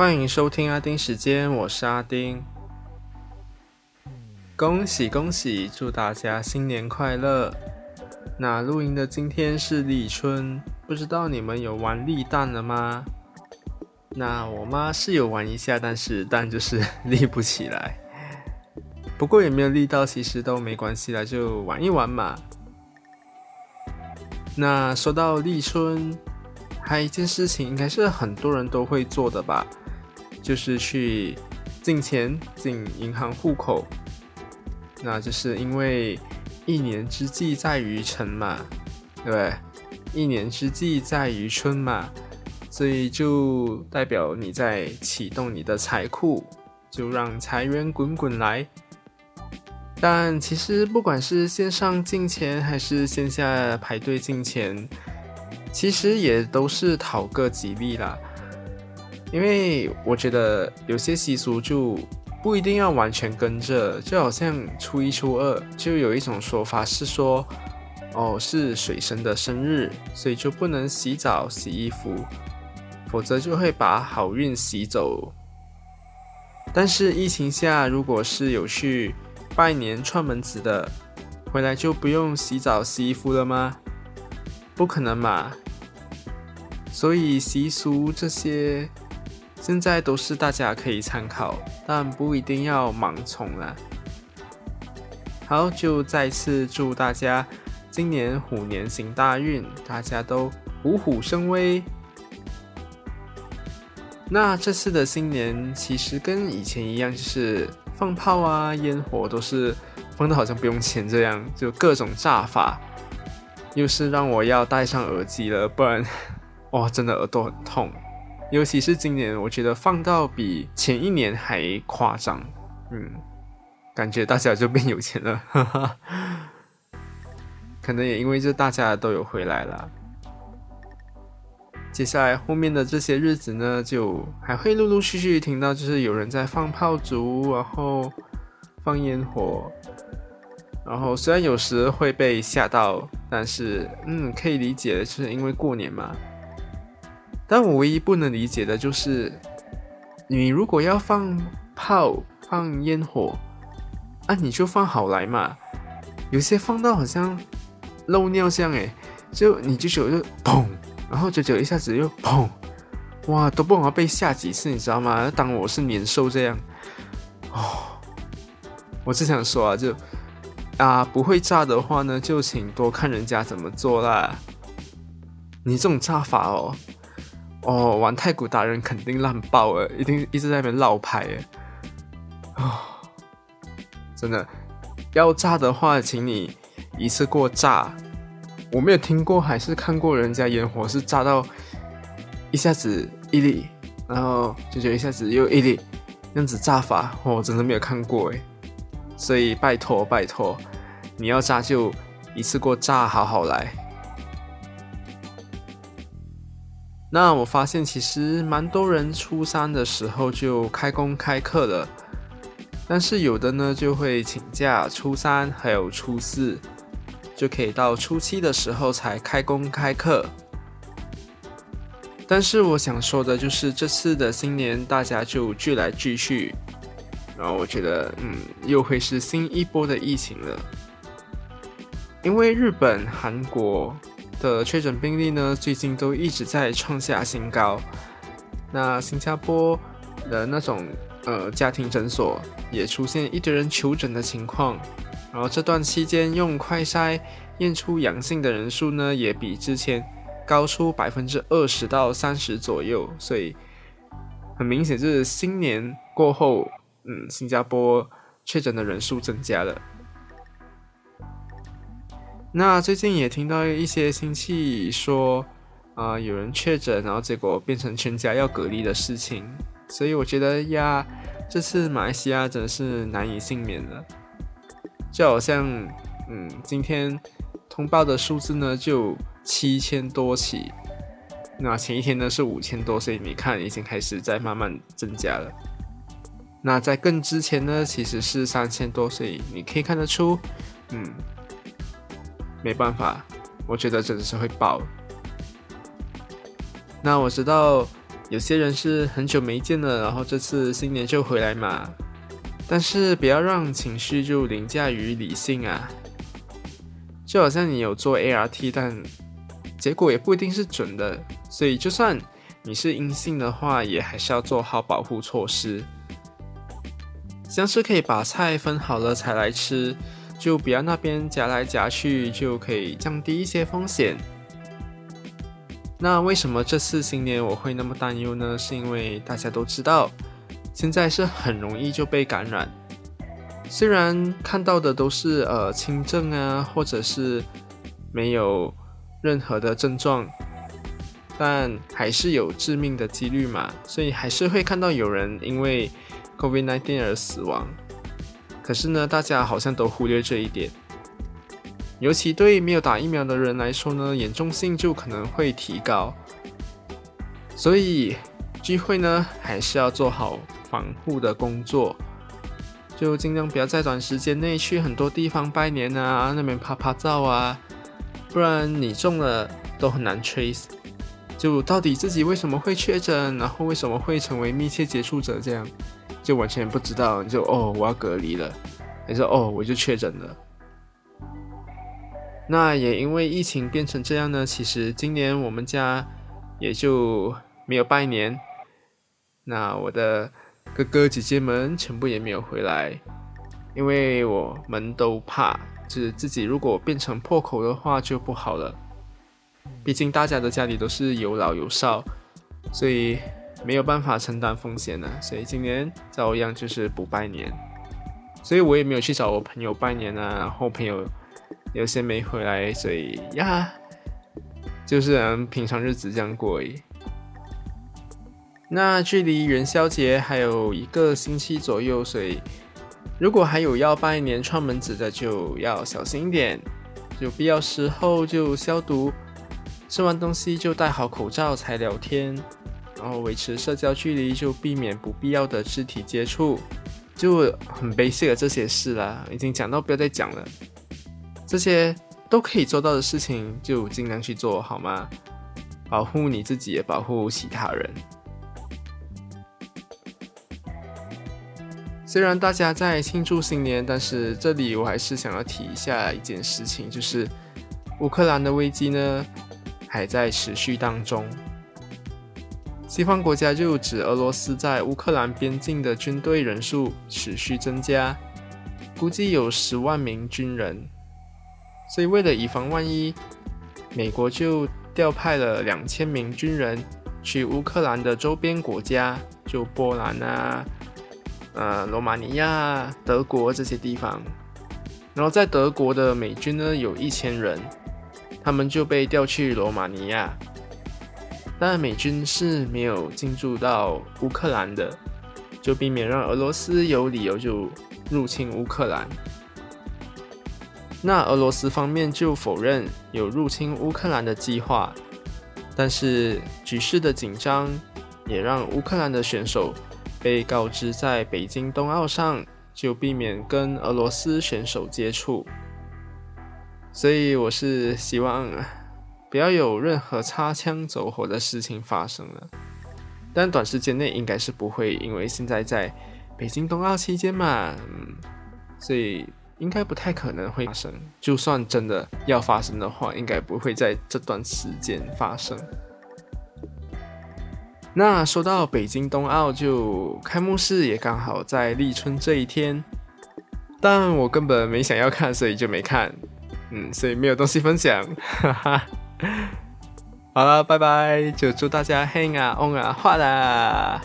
欢迎收听阿丁时间，我是阿丁。恭喜恭喜，祝大家新年快乐！那录音的今天是立春，不知道你们有玩立蛋了吗？那我妈是有玩一下，但是蛋就是立不起来。不过也没有立到，其实都没关系啦，就玩一玩嘛。那说到立春，还一件事情，应该是很多人都会做的吧，就是去进钱进银行户口。那就是因为一年之计在于晨嘛，对？一年之计在于春嘛，所以就代表你在启动你的财库，就让财源滚滚来。但其实不管是线上进钱还是线下排队进钱，其实也都是讨个吉利啦。因为我觉得有些习俗就不一定要完全跟着，就好像初一、初二就有一种说法是说，哦是水神的生日，所以就不能洗澡、洗衣服，否则就会把好运洗走。但是疫情下，如果是有去拜年串门子的，回来就不用洗澡洗衣服了吗？不可能嘛！所以习俗这些，现在都是大家可以参考，但不一定要盲从啦。好，就再次祝大家今年虎年行大运，大家都虎虎生威。那这次的新年其实跟以前一样，就是放炮啊、烟火都是放的好像不用钱这样，就各种炸法。又是让我要戴上耳机了，不然哇，真的耳朵很痛。尤其是今年，我觉得放到比前一年还夸张。嗯，感觉大家就变有钱了，哈哈。可能也因为这大家都有回来了。接下来后面的这些日子呢，就还会陆陆续续听到，就是有人在放炮竹，然后放烟火，然后虽然有时会被吓到，但是嗯，可以理解，就是因为过年嘛。但我唯一不能理解的就是，你如果要放炮、放烟火，啊，你就放好来嘛。有些放到好像漏尿像诶，就你就觉得砰。然后久久一下子又砰，哇，都不知道被吓几次，你知道吗？当我是年兽这样，哦，我只想说啊，就啊，不会炸的话呢，就请多看人家怎么做啦。你这种炸法哦，哦，玩太古达人肯定烂爆了，一定一直在那边绕牌诶。啊，真的，要炸的话，请你一次过炸。我没有听过，还是看过人家烟火是炸到一下子一粒，然后就觉得一下子又一粒，这样子炸法，我真的没有看过诶。所以拜托拜托，你要炸就一次过炸好好来。那我发现其实蛮多人初三的时候就开工开课了，但是有的呢就会请假初三还有初四。就可以到初七的时候才开工开课，但是我想说的就是这次的新年大家就聚来聚去，然后我觉得嗯又会是新一波的疫情了，因为日本、韩国的确诊病例呢最近都一直在创下新高，那新加坡的那种呃家庭诊所也出现一堆人求诊的情况。然后这段期间用快筛验出阳性的人数呢，也比之前高出百分之二十到三十左右，所以很明显就是新年过后，嗯，新加坡确诊的人数增加了。那最近也听到一些亲戚说，啊，有人确诊，然后结果变成全家要隔离的事情，所以我觉得呀，这次马来西亚真的是难以幸免了。就好像，嗯，今天通报的数字呢就七千多起，那前一天呢是五千多，所以你看已经开始在慢慢增加了。那在更之前呢其实是三千多，所以你可以看得出，嗯，没办法，我觉得真的是会爆。那我知道有些人是很久没见了，然后这次新年就回来嘛。但是不要让情绪就凌驾于理性啊！就好像你有做 ART，但结果也不一定是准的，所以就算你是阴性的话，也还是要做好保护措施。像是可以把菜分好了才来吃，就不要那边夹来夹去，就可以降低一些风险。那为什么这次新年我会那么担忧呢？是因为大家都知道。现在是很容易就被感染，虽然看到的都是呃轻症啊，或者是没有任何的症状，但还是有致命的几率嘛，所以还是会看到有人因为 COVID-19 而死亡。可是呢，大家好像都忽略这一点，尤其对没有打疫苗的人来说呢，严重性就可能会提高。所以聚会呢，还是要做好。防护的工作，就尽量不要在短时间内去很多地方拜年啊，那边拍拍照啊，不然你中了都很难 trace。就到底自己为什么会确诊，然后为什么会成为密切接触者，这样就完全不知道。就哦，我要隔离了，还是哦，我就确诊了。那也因为疫情变成这样呢，其实今年我们家也就没有拜年。那我的。哥哥姐姐们全部也没有回来，因为我们都怕，就是自己如果变成破口的话就不好了。毕竟大家的家里都是有老有少，所以没有办法承担风险呢。所以今年照样就是不拜年，所以我也没有去找我朋友拜年啊。然后朋友有些没回来，所以呀，就是平常日子这样过。那距离元宵节还有一个星期左右，所以如果还有要拜年串门子的，就要小心一点，有必要时候就消毒，吃完东西就戴好口罩才聊天，然后维持社交距离，就避免不必要的肢体接触，就很 basic 的这些事啦，已经讲到不要再讲了，这些都可以做到的事情，就尽量去做好吗？保护你自己，也保护其他人。虽然大家在庆祝新年，但是这里我还是想要提一下一件事情，就是乌克兰的危机呢还在持续当中。西方国家就指俄罗斯在乌克兰边境的军队人数持续增加，估计有十万名军人。所以为了以防万一，美国就调派了两千名军人去乌克兰的周边国家，就波兰啊。呃，罗马尼亚、德国这些地方，然后在德国的美军呢有一千人，他们就被调去罗马尼亚，但美军是没有进驻到乌克兰的，就避免让俄罗斯有理由就入侵乌克兰。那俄罗斯方面就否认有入侵乌克兰的计划，但是局势的紧张也让乌克兰的选手。被告知在北京冬奥上就避免跟俄罗斯选手接触，所以我是希望不要有任何擦枪走火的事情发生了。但短时间内应该是不会，因为现在在北京冬奥期间嘛，嗯，所以应该不太可能会发生。就算真的要发生的话，应该不会在这段时间发生。那说到北京冬奥，就开幕式也刚好在立春这一天，但我根本没想要看，所以就没看。嗯，所以没有东西分享。哈哈。好了，拜拜，就祝大家 hang 啊，on 啊，画啦。